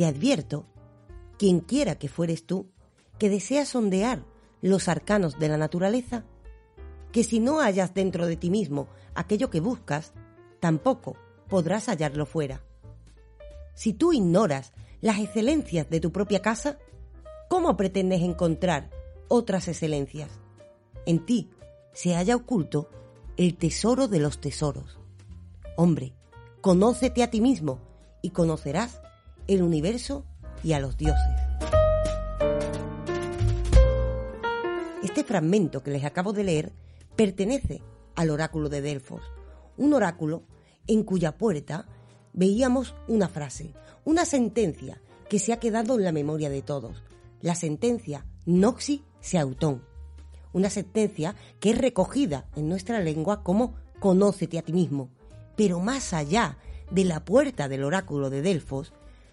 te advierto, quien quiera que fueres tú, que deseas sondear los arcanos de la naturaleza, que si no hallas dentro de ti mismo aquello que buscas, tampoco podrás hallarlo fuera. Si tú ignoras las excelencias de tu propia casa, ¿cómo pretendes encontrar otras excelencias? En ti se halla oculto el tesoro de los tesoros. Hombre, conócete a ti mismo y conocerás el universo y a los dioses. Este fragmento que les acabo de leer pertenece al oráculo de Delfos, un oráculo en cuya puerta veíamos una frase, una sentencia que se ha quedado en la memoria de todos, la sentencia Noxi Seautón, una sentencia que es recogida en nuestra lengua como conócete a ti mismo, pero más allá de la puerta del oráculo de Delfos,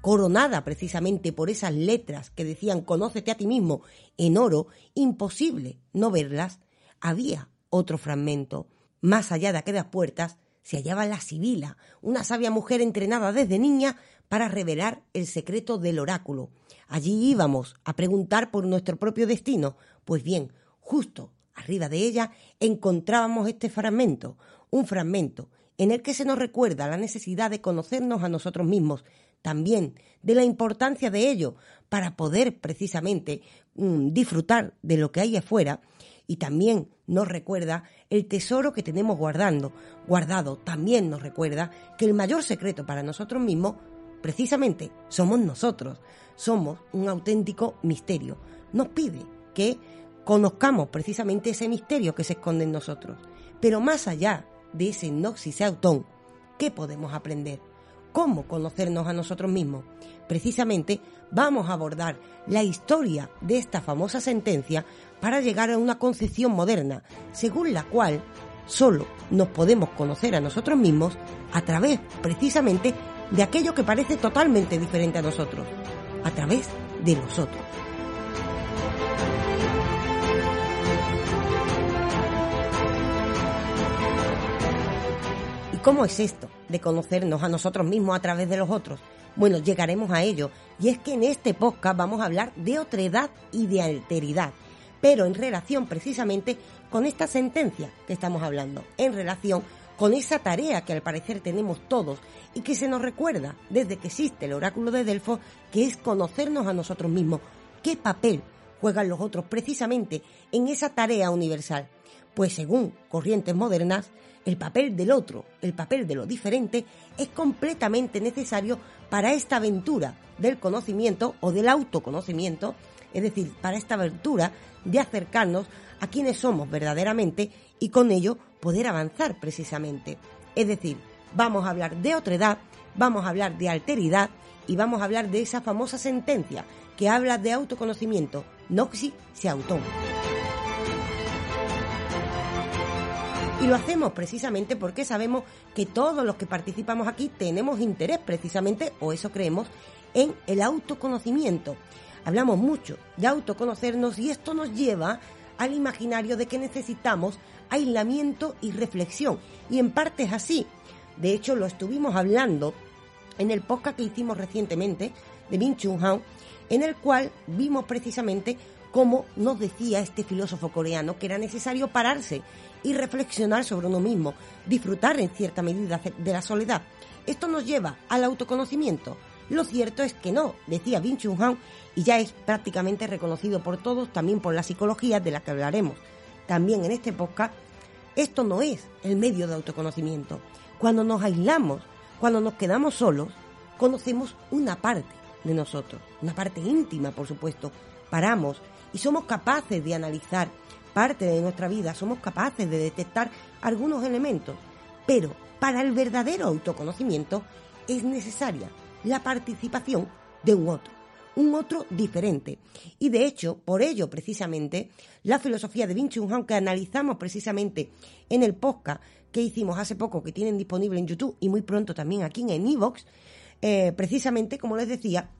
coronada precisamente por esas letras que decían conócete a ti mismo en oro, imposible no verlas, había otro fragmento. Más allá de aquellas puertas se hallaba la Sibila, una sabia mujer entrenada desde niña para revelar el secreto del oráculo. Allí íbamos a preguntar por nuestro propio destino. Pues bien, justo arriba de ella encontrábamos este fragmento, un fragmento en el que se nos recuerda la necesidad de conocernos a nosotros mismos, también de la importancia de ello para poder precisamente mm, disfrutar de lo que hay afuera y también nos recuerda el tesoro que tenemos guardando, guardado. También nos recuerda que el mayor secreto para nosotros mismos, precisamente, somos nosotros. Somos un auténtico misterio. Nos pide que conozcamos precisamente ese misterio que se esconde en nosotros. Pero más allá de ese noxis autón, ¿qué podemos aprender? ¿Cómo conocernos a nosotros mismos? Precisamente vamos a abordar la historia de esta famosa sentencia para llegar a una concepción moderna, según la cual solo nos podemos conocer a nosotros mismos a través precisamente de aquello que parece totalmente diferente a nosotros, a través de nosotros. ¿Y cómo es esto de conocernos a nosotros mismos a través de los otros? Bueno, llegaremos a ello. Y es que en este podcast vamos a hablar de otredad y de alteridad pero en relación precisamente con esta sentencia que estamos hablando, en relación con esa tarea que al parecer tenemos todos y que se nos recuerda desde que existe el oráculo de Delfos, que es conocernos a nosotros mismos. ¿Qué papel juegan los otros precisamente en esa tarea universal? Pues según corrientes modernas, el papel del otro, el papel de lo diferente, es completamente necesario para esta aventura del conocimiento o del autoconocimiento, es decir, para esta aventura de acercarnos a quienes somos verdaderamente y con ello poder avanzar precisamente. Es decir, vamos a hablar de otredad, vamos a hablar de alteridad y vamos a hablar de esa famosa sentencia que habla de autoconocimiento, noxi se autón. Y lo hacemos precisamente porque sabemos que todos los que participamos aquí tenemos interés precisamente, o eso creemos, en el autoconocimiento. Hablamos mucho de autoconocernos y esto nos lleva al imaginario de que necesitamos aislamiento y reflexión. Y en parte es así. De hecho, lo estuvimos hablando en el podcast que hicimos recientemente de Min Chung Han, en el cual vimos precisamente cómo nos decía este filósofo coreano que era necesario pararse y reflexionar sobre uno mismo, disfrutar en cierta medida de la soledad. Esto nos lleva al autoconocimiento. Lo cierto es que no, decía Bin Chung Han, y ya es prácticamente reconocido por todos, también por la psicología de la que hablaremos también en este podcast. Esto no es el medio de autoconocimiento. Cuando nos aislamos, cuando nos quedamos solos, conocemos una parte de nosotros, una parte íntima, por supuesto. Paramos y somos capaces de analizar parte de nuestra vida, somos capaces de detectar algunos elementos. Pero para el verdadero autoconocimiento es necesaria la participación de un otro, un otro diferente. Y de hecho, por ello precisamente, la filosofía de Wing Chun que analizamos precisamente en el podcast que hicimos hace poco, que tienen disponible en YouTube y muy pronto también aquí en Evox, eh, precisamente, como les decía,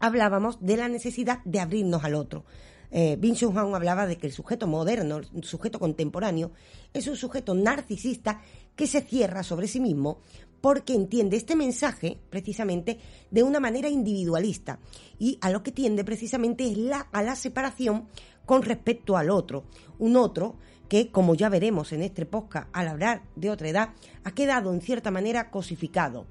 hablábamos de la necesidad de abrirnos al otro. Eh, hablaba de que el sujeto moderno, el sujeto contemporáneo, es un sujeto narcisista que se cierra sobre sí mismo porque entiende este mensaje precisamente de una manera individualista y a lo que tiende precisamente es la, a la separación con respecto al otro, un otro que, como ya veremos en este podcast al hablar de otra edad, ha quedado en cierta manera cosificado.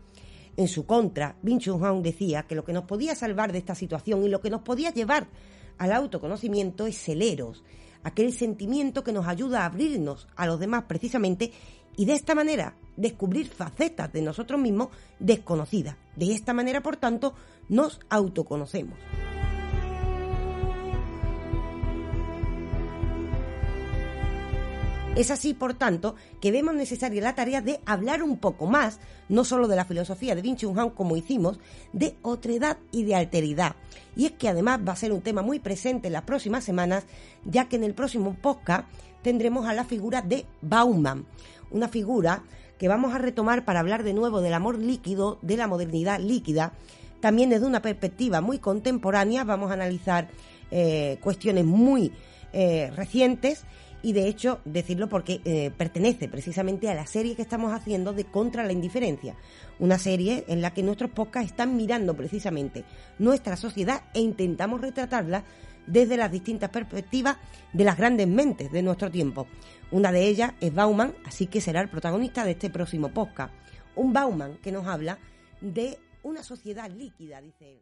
En su contra, Bin Chun decía que lo que nos podía salvar de esta situación y lo que nos podía llevar al autoconocimiento es celeros, aquel sentimiento que nos ayuda a abrirnos a los demás precisamente y de esta manera descubrir facetas de nosotros mismos desconocidas. De esta manera, por tanto, nos autoconocemos. Es así, por tanto, que vemos necesaria la tarea de hablar un poco más, no solo de la filosofía de Vinci Han como hicimos, de otredad y de alteridad. Y es que además va a ser un tema muy presente en las próximas semanas, ya que en el próximo podcast tendremos a la figura de Bauman, una figura que vamos a retomar para hablar de nuevo del amor líquido, de la modernidad líquida, también desde una perspectiva muy contemporánea, vamos a analizar eh, cuestiones muy eh, recientes y de hecho decirlo porque eh, pertenece precisamente a la serie que estamos haciendo de Contra la Indiferencia, una serie en la que nuestros podcasts están mirando precisamente nuestra sociedad e intentamos retratarla desde las distintas perspectivas de las grandes mentes de nuestro tiempo. Una de ellas es Bauman, así que será el protagonista de este próximo podcast. Un Bauman que nos habla de una sociedad líquida, dice él.